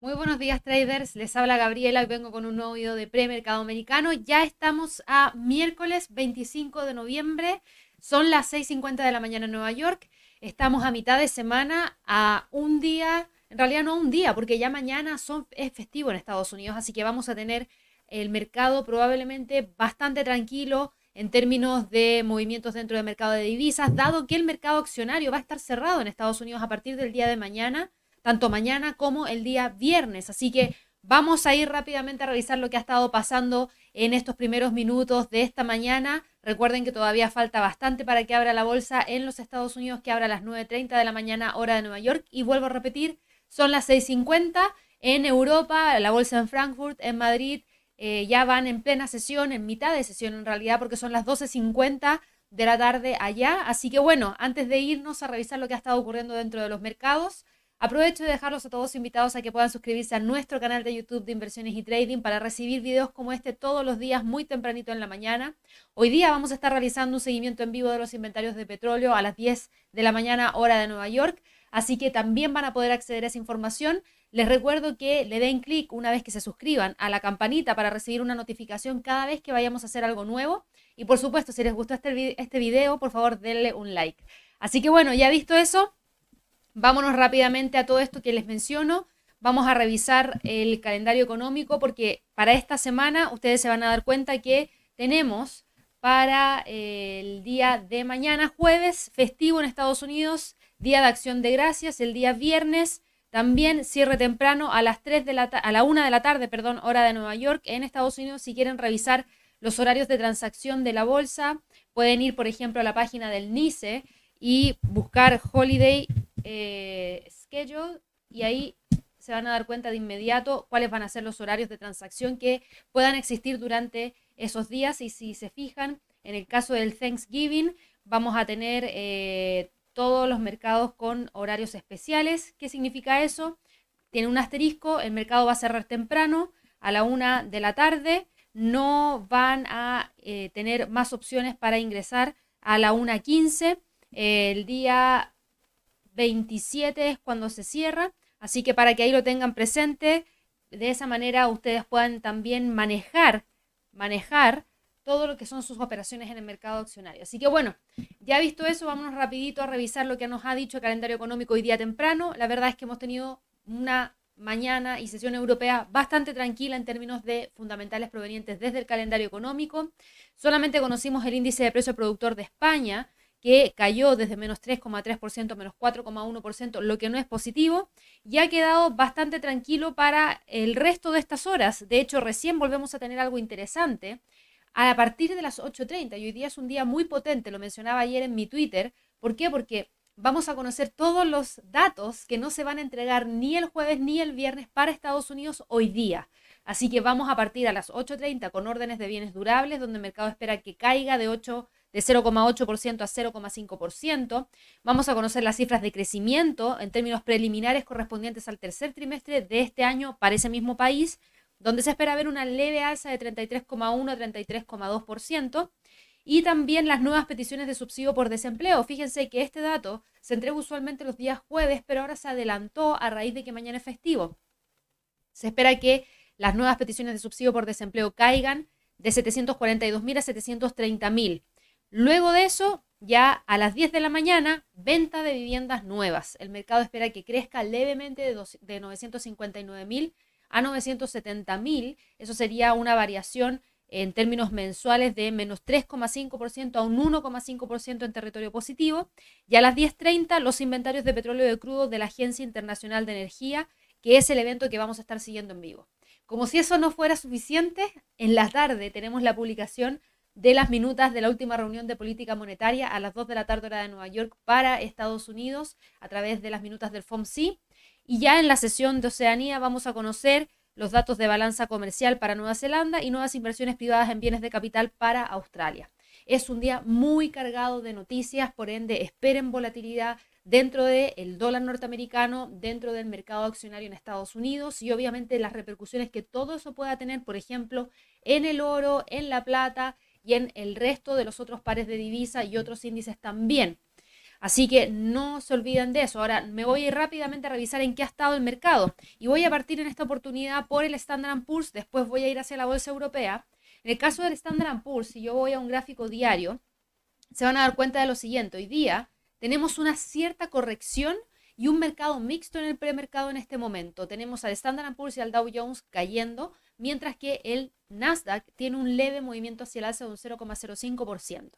Muy buenos días traders, les habla Gabriela y vengo con un nuevo video de premercado americano. Ya estamos a miércoles 25 de noviembre, son las 6.50 de la mañana en Nueva York. Estamos a mitad de semana, a un día, en realidad no un día, porque ya mañana son, es festivo en Estados Unidos, así que vamos a tener el mercado probablemente bastante tranquilo en términos de movimientos dentro del mercado de divisas, dado que el mercado accionario va a estar cerrado en Estados Unidos a partir del día de mañana tanto mañana como el día viernes. Así que vamos a ir rápidamente a revisar lo que ha estado pasando en estos primeros minutos de esta mañana. Recuerden que todavía falta bastante para que abra la bolsa en los Estados Unidos, que abra a las 9.30 de la mañana hora de Nueva York. Y vuelvo a repetir, son las 6.50 en Europa, la bolsa en Frankfurt, en Madrid. Eh, ya van en plena sesión, en mitad de sesión en realidad, porque son las 12.50 de la tarde allá. Así que bueno, antes de irnos a revisar lo que ha estado ocurriendo dentro de los mercados, Aprovecho de dejarlos a todos invitados a que puedan suscribirse a nuestro canal de YouTube de inversiones y trading para recibir videos como este todos los días muy tempranito en la mañana. Hoy día vamos a estar realizando un seguimiento en vivo de los inventarios de petróleo a las 10 de la mañana hora de Nueva York, así que también van a poder acceder a esa información. Les recuerdo que le den clic una vez que se suscriban a la campanita para recibir una notificación cada vez que vayamos a hacer algo nuevo. Y por supuesto, si les gustó este, este video, por favor denle un like. Así que bueno, ya visto eso, Vámonos rápidamente a todo esto que les menciono. Vamos a revisar el calendario económico porque para esta semana ustedes se van a dar cuenta que tenemos para eh, el día de mañana, jueves, festivo en Estados Unidos, Día de Acción de Gracias, el día viernes, también cierre temprano a las 3 de la a la 1 de la tarde, perdón, hora de Nueva York, en Estados Unidos, si quieren revisar los horarios de transacción de la bolsa, pueden ir, por ejemplo, a la página del NICE y buscar Holiday eh, schedule y ahí se van a dar cuenta de inmediato cuáles van a ser los horarios de transacción que puedan existir durante esos días. Y si se fijan, en el caso del Thanksgiving, vamos a tener eh, todos los mercados con horarios especiales. ¿Qué significa eso? Tiene un asterisco, el mercado va a cerrar temprano, a la una de la tarde. No van a eh, tener más opciones para ingresar a la 1.15. el día 27 es cuando se cierra, así que para que ahí lo tengan presente, de esa manera ustedes puedan también manejar, manejar todo lo que son sus operaciones en el mercado accionario. Así que bueno, ya visto eso, vámonos rapidito a revisar lo que nos ha dicho el calendario económico hoy día temprano. La verdad es que hemos tenido una mañana y sesión europea bastante tranquila en términos de fundamentales provenientes desde el calendario económico. Solamente conocimos el índice de precio productor de España, que cayó desde menos 3,3% menos 4,1%, lo que no es positivo, y ha quedado bastante tranquilo para el resto de estas horas. De hecho, recién volvemos a tener algo interesante a partir de las 8.30, y hoy día es un día muy potente, lo mencionaba ayer en mi Twitter. ¿Por qué? Porque vamos a conocer todos los datos que no se van a entregar ni el jueves ni el viernes para Estados Unidos hoy día. Así que vamos a partir a las 8.30 con órdenes de bienes durables, donde el mercado espera que caiga de 8 de 0,8% a 0,5%. Vamos a conocer las cifras de crecimiento en términos preliminares correspondientes al tercer trimestre de este año para ese mismo país, donde se espera ver una leve alza de 33,1 a 33,2%. Y también las nuevas peticiones de subsidio por desempleo. Fíjense que este dato se entrega usualmente los días jueves, pero ahora se adelantó a raíz de que mañana es festivo. Se espera que las nuevas peticiones de subsidio por desempleo caigan de 742.000 a 730.000. Luego de eso, ya a las 10 de la mañana, venta de viviendas nuevas. El mercado espera que crezca levemente de, de 959 mil a 970 mil. Eso sería una variación en términos mensuales de menos 3,5% a un 1,5% en territorio positivo. Y a las 10.30 los inventarios de petróleo de crudo de la Agencia Internacional de Energía, que es el evento que vamos a estar siguiendo en vivo. Como si eso no fuera suficiente, en la tarde tenemos la publicación de las minutas de la última reunión de política monetaria a las 2 de la tarde hora de Nueva York para Estados Unidos a través de las minutas del FOMC. Y ya en la sesión de Oceanía vamos a conocer los datos de balanza comercial para Nueva Zelanda y nuevas inversiones privadas en bienes de capital para Australia. Es un día muy cargado de noticias, por ende esperen volatilidad dentro del dólar norteamericano, dentro del mercado accionario en Estados Unidos y obviamente las repercusiones que todo eso pueda tener, por ejemplo, en el oro, en la plata y en el resto de los otros pares de divisa y otros índices también. Así que no se olviden de eso. Ahora me voy a ir rápidamente a revisar en qué ha estado el mercado y voy a partir en esta oportunidad por el Standard Poor's, después voy a ir hacia la bolsa europea. En el caso del Standard Poor's, si yo voy a un gráfico diario, se van a dar cuenta de lo siguiente. Hoy día tenemos una cierta corrección y un mercado mixto en el premercado en este momento. Tenemos al Standard Poor's y al Dow Jones cayendo, mientras que el Nasdaq tiene un leve movimiento hacia el alza de un 0,05%.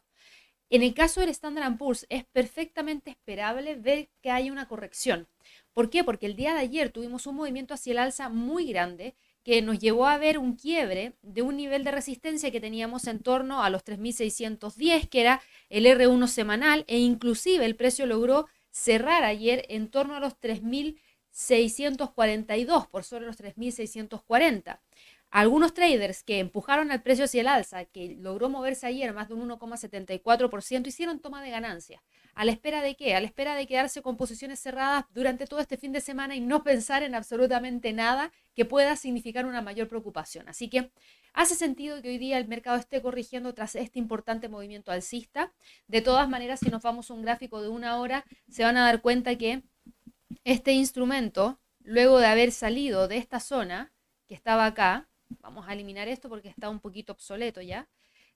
En el caso del Standard Poor's es perfectamente esperable ver que haya una corrección. ¿Por qué? Porque el día de ayer tuvimos un movimiento hacia el alza muy grande que nos llevó a ver un quiebre de un nivel de resistencia que teníamos en torno a los 3.610, que era el R1 semanal, e inclusive el precio logró cerrar ayer en torno a los 3.642, por sobre los 3.640. Algunos traders que empujaron al precio hacia el alza, que logró moverse ayer más de un 1,74%, hicieron toma de ganancia. ¿A la espera de qué? A la espera de quedarse con posiciones cerradas durante todo este fin de semana y no pensar en absolutamente nada que pueda significar una mayor preocupación. Así que hace sentido que hoy día el mercado esté corrigiendo tras este importante movimiento alcista. De todas maneras, si nos vamos a un gráfico de una hora, se van a dar cuenta que este instrumento, luego de haber salido de esta zona que estaba acá, Vamos a eliminar esto porque está un poquito obsoleto ya.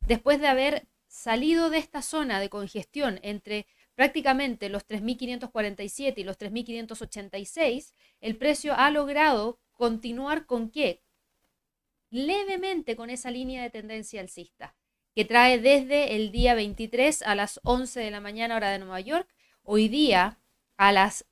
Después de haber salido de esta zona de congestión entre prácticamente los 3.547 y los 3.586, el precio ha logrado continuar con qué? Levemente con esa línea de tendencia alcista, que trae desde el día 23 a las 11 de la mañana hora de Nueva York. Hoy día a las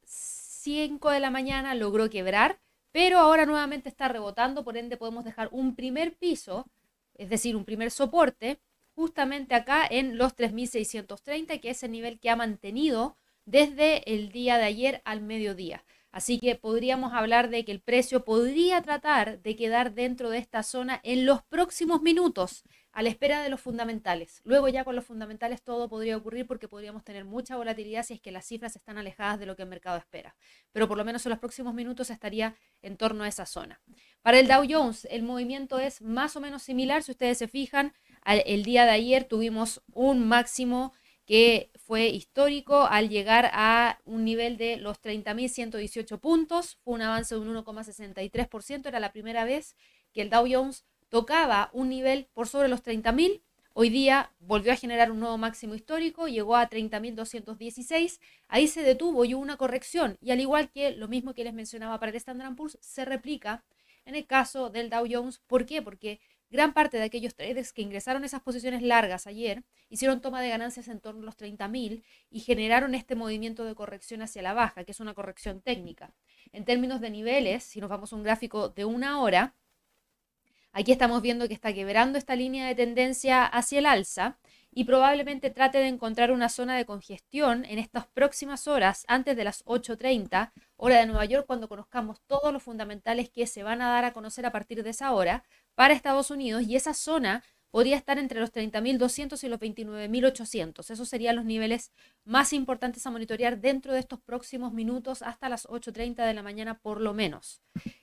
5 de la mañana logró quebrar pero ahora nuevamente está rebotando, por ende podemos dejar un primer piso, es decir, un primer soporte, justamente acá en los 3.630, que es el nivel que ha mantenido desde el día de ayer al mediodía. Así que podríamos hablar de que el precio podría tratar de quedar dentro de esta zona en los próximos minutos a la espera de los fundamentales. Luego ya con los fundamentales todo podría ocurrir porque podríamos tener mucha volatilidad si es que las cifras están alejadas de lo que el mercado espera. Pero por lo menos en los próximos minutos estaría en torno a esa zona. Para el Dow Jones el movimiento es más o menos similar. Si ustedes se fijan, el día de ayer tuvimos un máximo que fue histórico al llegar a un nivel de los 30.118 puntos. Fue un avance de un 1,63%. Era la primera vez que el Dow Jones tocaba un nivel por sobre los 30.000. Hoy día volvió a generar un nuevo máximo histórico, llegó a 30.216. Ahí se detuvo y hubo una corrección. Y al igual que lo mismo que les mencionaba para el Standard Poor's, se replica en el caso del Dow Jones. ¿Por qué? Porque gran parte de aquellos traders que ingresaron esas posiciones largas ayer hicieron toma de ganancias en torno a los 30.000 y generaron este movimiento de corrección hacia la baja, que es una corrección técnica. En términos de niveles, si nos vamos a un gráfico de una hora, Aquí estamos viendo que está quebrando esta línea de tendencia hacia el alza y probablemente trate de encontrar una zona de congestión en estas próximas horas, antes de las 8.30, hora de Nueva York, cuando conozcamos todos los fundamentales que se van a dar a conocer a partir de esa hora para Estados Unidos y esa zona podría estar entre los 30.200 y los 29.800. Esos serían los niveles más importantes a monitorear dentro de estos próximos minutos hasta las 8.30 de la mañana por lo menos.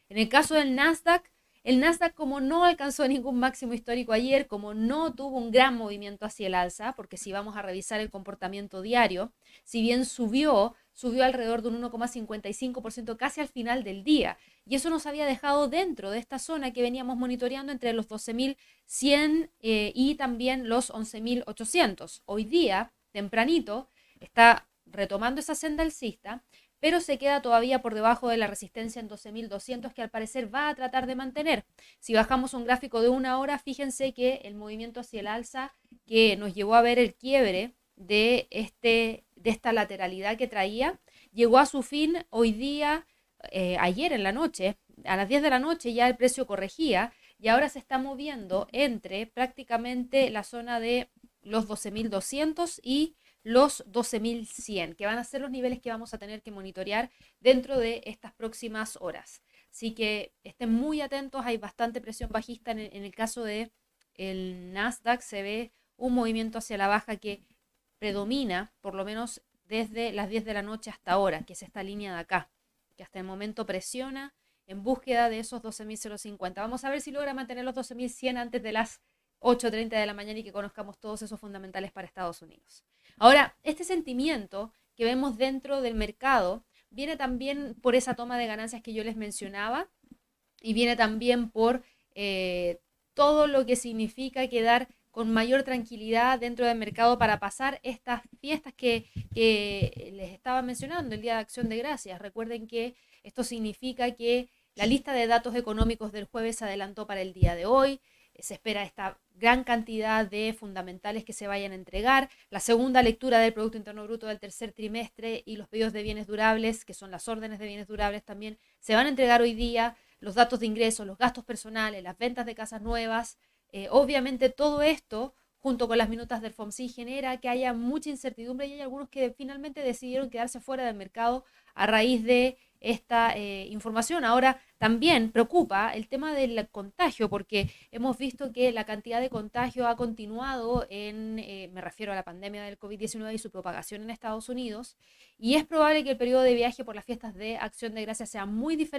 En el caso del Nasdaq, el Nasdaq como no alcanzó ningún máximo histórico ayer, como no tuvo un gran movimiento hacia el alza, porque si vamos a revisar el comportamiento diario, si bien subió, subió alrededor de un 1,55% casi al final del día. Y eso nos había dejado dentro de esta zona que veníamos monitoreando entre los 12.100 eh, y también los 11.800. Hoy día, tempranito, está retomando esa senda alcista, pero se queda todavía por debajo de la resistencia en 12.200 que al parecer va a tratar de mantener. Si bajamos un gráfico de una hora, fíjense que el movimiento hacia el alza que nos llevó a ver el quiebre de, este, de esta lateralidad que traía, llegó a su fin hoy día, eh, ayer en la noche, a las 10 de la noche ya el precio corregía y ahora se está moviendo entre prácticamente la zona de los 12.200 y los 12.100, que van a ser los niveles que vamos a tener que monitorear dentro de estas próximas horas. Así que estén muy atentos, hay bastante presión bajista en el, caso de el Nasdaq, se ve un movimiento hacia la baja que predomina, por lo menos desde las 10 de la noche hasta ahora, que es esta línea de acá, que hasta el momento presiona en búsqueda de esos 12.050. Vamos a ver si logra mantener los 12.100 antes de las 8.30 de la mañana y que conozcamos todos esos fundamentales para Estados Unidos. Ahora, este sentimiento que vemos dentro del mercado viene también por esa toma de ganancias que yo les mencionaba y viene también por eh, todo lo que significa quedar con mayor tranquilidad dentro del mercado para pasar estas fiestas que, que, les estaba mencionando, el Día de Acción de Gracias. Recuerden que esto significa que la lista de datos económicos del jueves se adelantó para el día de hoy. Se espera esta gran cantidad de fundamentales que se vayan a entregar. La segunda lectura del Producto Interno Bruto del tercer trimestre y los pedidos de bienes durables, que son las órdenes de bienes durables también, se van a entregar hoy día. Los datos de ingresos, los gastos personales, las ventas de casas nuevas. Eh, obviamente todo esto junto con las minutas del FOMC genera que haya mucha incertidumbre y hay algunos que finalmente decidieron quedarse fuera del mercado a raíz de esta eh, información. Ahora también preocupa el tema del contagio, porque hemos visto que la cantidad de contagio ha continuado en, eh, me refiero a la pandemia del COVID-19 y su propagación en Estados Unidos, y es probable que el periodo de viaje por las fiestas de Acción de Gracias sea muy,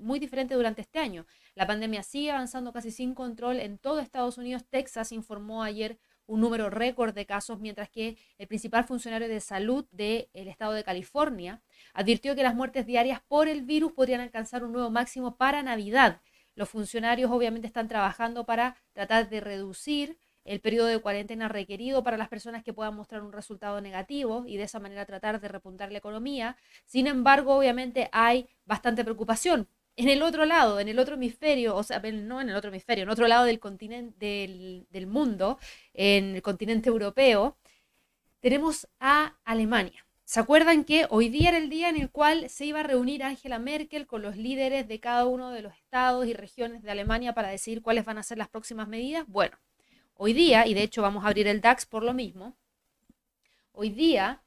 muy diferente durante este año. La pandemia sigue avanzando casi sin control en todo Estados Unidos. Texas informó ayer un número récord de casos, mientras que el principal funcionario de salud del estado de California advirtió que las muertes diarias por el virus podrían alcanzar un nuevo máximo para Navidad. Los funcionarios obviamente están trabajando para tratar de reducir el periodo de cuarentena requerido para las personas que puedan mostrar un resultado negativo y de esa manera tratar de repuntar la economía. Sin embargo, obviamente hay bastante preocupación en el otro lado, en el otro hemisferio, o sea, no en el otro hemisferio, en otro lado del continente del, mundo, en el continente europeo, tenemos a Alemania. ¿Se acuerdan que hoy día era el día en el cual se iba a reunir Angela Merkel con los líderes de cada uno de los estados y regiones de Alemania para decidir cuáles van a ser las próximas medidas? Bueno, hoy día, y de hecho vamos a abrir el DAX por lo mismo, hoy día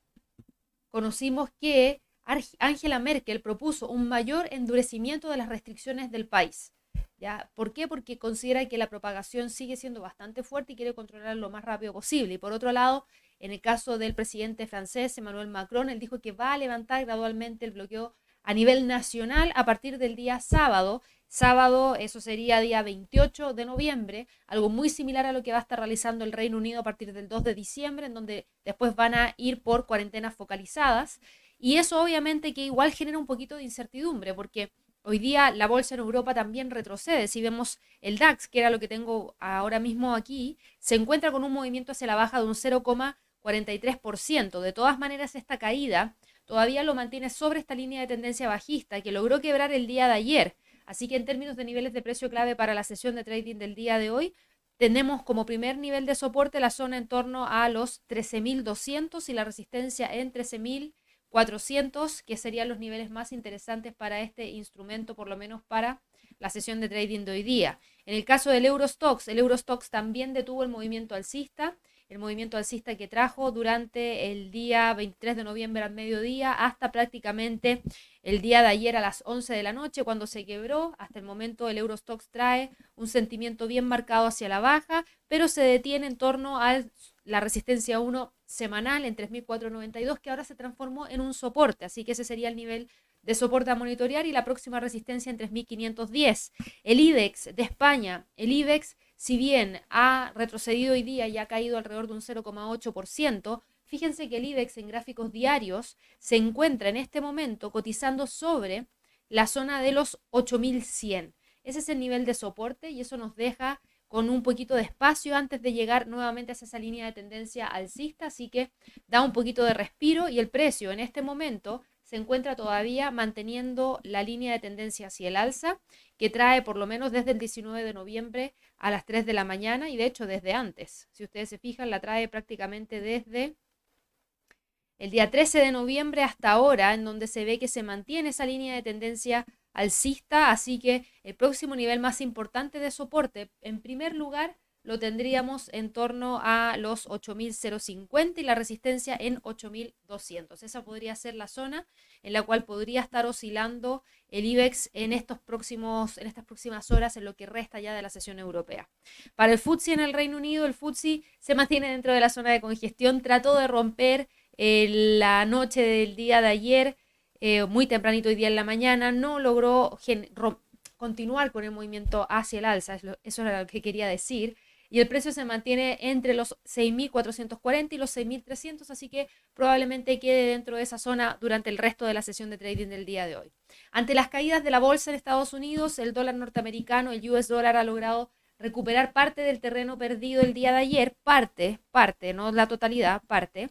conocimos que Angela Merkel propuso un mayor endurecimiento de las restricciones del país. ¿ya? ¿Por qué? Porque considera que la propagación sigue siendo bastante fuerte y quiere controlarla lo más rápido posible. Y por otro lado, en el caso del presidente francés, Emmanuel Macron, él dijo que va a levantar gradualmente el bloqueo a nivel nacional a partir del día sábado. Sábado, eso sería día 28 de noviembre, algo muy similar a lo que va a estar realizando el Reino Unido a partir del 2 de diciembre, en donde después van a ir por cuarentenas focalizadas. Y eso obviamente que igual genera un poquito de incertidumbre, porque hoy día la bolsa en Europa también retrocede. Si vemos el DAX, que era lo que tengo ahora mismo aquí, se encuentra con un movimiento hacia la baja de un 0,43%. De todas maneras, esta caída todavía lo mantiene sobre esta línea de tendencia bajista que logró quebrar el día de ayer. Así que en términos de niveles de precio clave para la sesión de trading del día de hoy, tenemos como primer nivel de soporte la zona en torno a los 13.200 y la resistencia en 13.000 400, que serían los niveles más interesantes para este instrumento, por lo menos para la sesión de trading de hoy día. En el caso del Eurostox, el Eurostox también detuvo el movimiento alcista, el movimiento alcista que trajo durante el día 23 de noviembre al mediodía hasta prácticamente el día de ayer a las 11 de la noche cuando se quebró. Hasta el momento el Eurostox trae un sentimiento bien marcado hacia la baja, pero se detiene en torno a la resistencia 1 semanal en 3.492 que ahora se transformó en un soporte, así que ese sería el nivel de soporte a monitorear y la próxima resistencia en 3.510. El IBEX de España, el IBEX, si bien ha retrocedido hoy día y ha caído alrededor de un 0,8%, fíjense que el IBEX en gráficos diarios se encuentra en este momento cotizando sobre la zona de los 8.100. Ese es el nivel de soporte y eso nos deja con un poquito de espacio antes de llegar nuevamente a esa línea de tendencia alcista, así que da un poquito de respiro y el precio en este momento se encuentra todavía manteniendo la línea de tendencia hacia el alza, que trae por lo menos desde el 19 de noviembre a las 3 de la mañana y de hecho desde antes. Si ustedes se fijan, la trae prácticamente desde el día 13 de noviembre hasta ahora, en donde se ve que se mantiene esa línea de tendencia alcista, así que el próximo nivel más importante de soporte, en primer lugar, lo tendríamos en torno a los 8.050 y la resistencia en 8.200. Esa podría ser la zona en la cual podría estar oscilando el IBEX en, estos próximos, en estas próximas horas, en lo que resta ya de la sesión europea. Para el FTSE en el Reino Unido, el FTSE se mantiene dentro de la zona de congestión, trató de romper eh, la noche del día de ayer eh, muy tempranito hoy día en la mañana, no logró continuar con el movimiento hacia el alza, eso era lo que quería decir. y el precio se mantiene entre los 6.440 y los 6.300, así que probablemente quede dentro de esa zona durante el resto de la sesión de trading del día de hoy. Ante las caídas de la bolsa en Estados Unidos, el dólar norteamericano, el US dólar ha logrado recuperar parte del terreno perdido el día de ayer, parte, parte, no la totalidad, parte,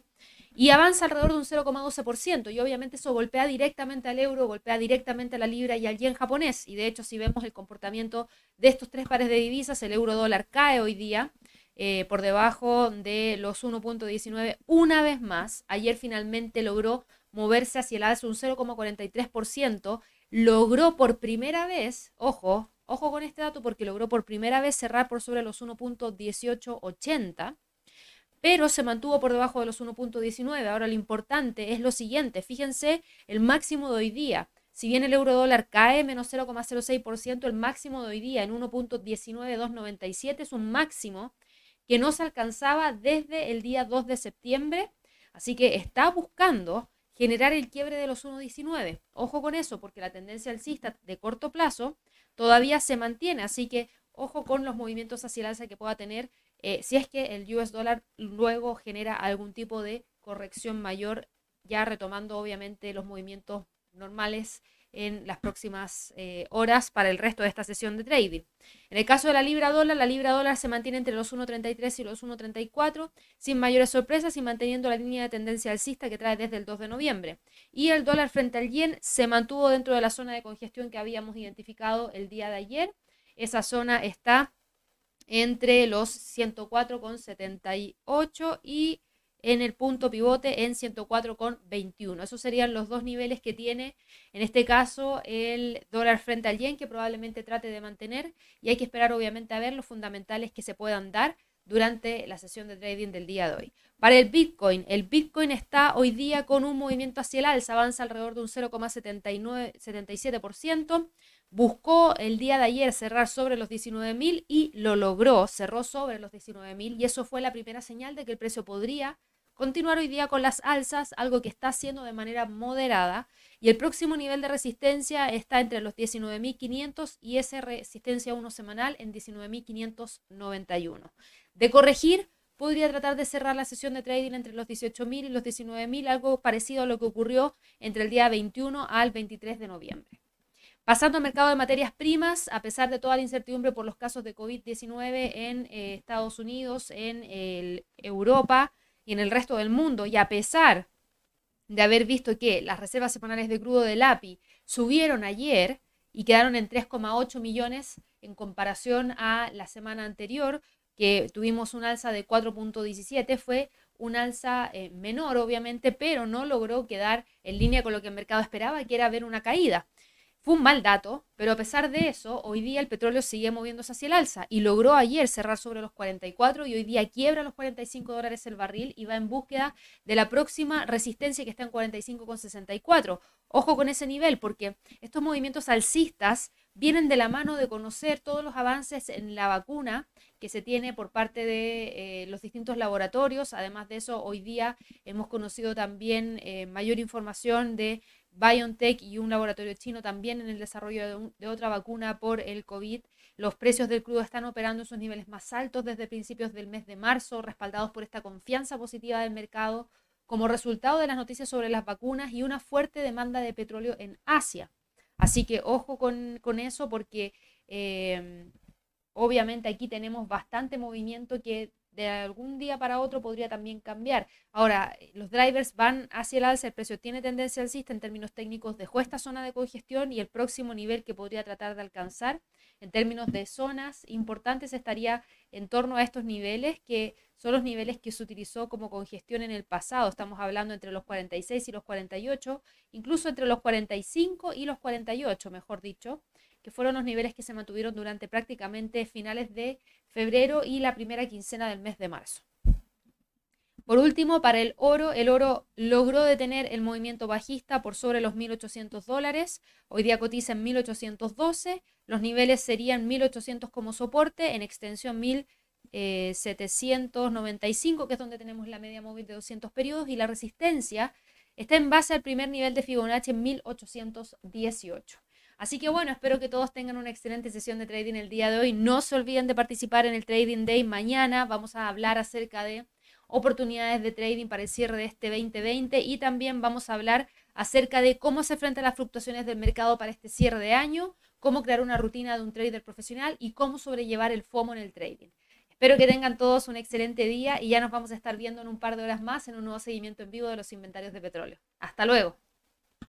y avanza alrededor de un 0,12%. Y obviamente eso golpea directamente al euro, golpea directamente a la libra y al yen japonés. Y de hecho, si vemos el comportamiento de estos tres pares de divisas, el euro dólar cae hoy día eh, por debajo de los 1.19 una vez más. Ayer finalmente logró moverse hacia el alza un 0,43%. Logró por primera vez, ojo, ojo con este dato porque logró por primera vez cerrar por sobre los 1.1880 pero se mantuvo por debajo de los 1.19. Ahora lo importante es lo siguiente, fíjense el máximo de hoy día. Si bien el euro dólar cae menos 0,06%, el máximo de hoy día en 1.19297 es un máximo que no se alcanzaba desde el día 2 de septiembre. Así que está buscando generar el quiebre de los 1.19. Ojo con eso, porque la tendencia alcista de corto plazo todavía se mantiene. Así que ojo con los movimientos hacia el alza que pueda tener eh, si es que el US dólar luego genera algún tipo de corrección mayor, ya retomando obviamente los movimientos normales en las próximas eh, horas para el resto de esta sesión de trading. En el caso de la libra dólar, la libra dólar se mantiene entre los 1.33 y los 1.34 sin mayores sorpresas y manteniendo la línea de tendencia alcista que trae desde el 2 de noviembre. Y el dólar frente al yen se mantuvo dentro de la zona de congestión que habíamos identificado el día de ayer. Esa zona está entre los 104,78 y en el punto pivote en 104,21. Esos serían los dos niveles que tiene en este caso el dólar frente al yen que probablemente trate de mantener y hay que esperar obviamente a ver los fundamentales que se puedan dar durante la sesión de trading del día de hoy. Para el Bitcoin, el Bitcoin está hoy día con un movimiento hacia el alza, avanza alrededor de un 0,77%, buscó el día de ayer cerrar sobre los 19.000 y lo logró, cerró sobre los 19.000 y eso fue la primera señal de que el precio podría continuar hoy día con las alzas, algo que está haciendo de manera moderada y el próximo nivel de resistencia está entre los 19.500 y esa resistencia 1 semanal en 19.591. De corregir, podría tratar de cerrar la sesión de trading entre los 18.000 y los 19.000, algo parecido a lo que ocurrió entre el día 21 al 23 de noviembre. Pasando al mercado de materias primas, a pesar de toda la incertidumbre por los casos de COVID-19 en eh, Estados Unidos, en Europa y en el resto del mundo, y a pesar de haber visto que las reservas semanales de crudo del API subieron ayer y quedaron en 3,8 millones en comparación a la semana anterior, que tuvimos un alza de 4.17, fue un alza eh, menor, obviamente, pero no logró quedar en línea con lo que el mercado esperaba, que era ver una caída. Fue un mal dato, pero a pesar de eso, hoy día el petróleo sigue moviéndose hacia el alza y logró ayer cerrar sobre los 44 y hoy día quiebra los 45 dólares el barril y va en búsqueda de la próxima resistencia que está en 45,64. Ojo con ese nivel porque estos movimientos alcistas vienen de la mano de conocer todos los avances en la vacuna que se tiene por parte de eh, los distintos laboratorios. Además de eso, hoy día hemos conocido también eh, mayor información de BioNTech y un laboratorio chino también en el desarrollo de, otra vacuna por el COVID. Los precios del crudo están operando en sus niveles más altos desde principios del mes de marzo, respaldados por esta confianza positiva del mercado como resultado de las noticias sobre las vacunas y una fuerte demanda de petróleo en Asia. Así que ojo con, eso porque eh, obviamente aquí tenemos bastante movimiento que de algún día para otro podría también cambiar. Ahora, eh, los drivers van hacia el alza, el precio tiene tendencia alcista en términos técnicos, dejó esta zona de congestión y el próximo nivel que podría tratar de alcanzar en términos de zonas importantes estaría en torno a estos niveles que son los niveles que se utilizó como congestión en el pasado. Estamos hablando entre los 46 y los 48, incluso entre los 45 y los 48, mejor dicho que fueron los niveles que se mantuvieron durante prácticamente finales de febrero y la primera quincena del mes de marzo. Por último, para el oro, el oro logró detener el movimiento bajista por sobre los 1.800 dólares. Hoy día cotiza en 1.812. Los niveles serían 1.800 como soporte, en extensión 1.795, que es donde tenemos la media móvil de 200 periodos, y la resistencia está en base al primer nivel de Fibonacci en 1.818. Así que bueno, espero que todos tengan una excelente sesión de trading el día de hoy. No se olviden de participar en el Trading Day mañana. Vamos a hablar acerca de oportunidades de trading para el cierre de este 2020 y también vamos a hablar acerca de cómo se enfrentan las fluctuaciones del mercado para este cierre de año, cómo crear una rutina de un trader profesional y cómo sobrellevar el FOMO en el trading. Espero que tengan todos un excelente día y ya nos vamos a estar viendo en un par de horas más en un nuevo seguimiento en vivo de los inventarios de petróleo. Hasta luego.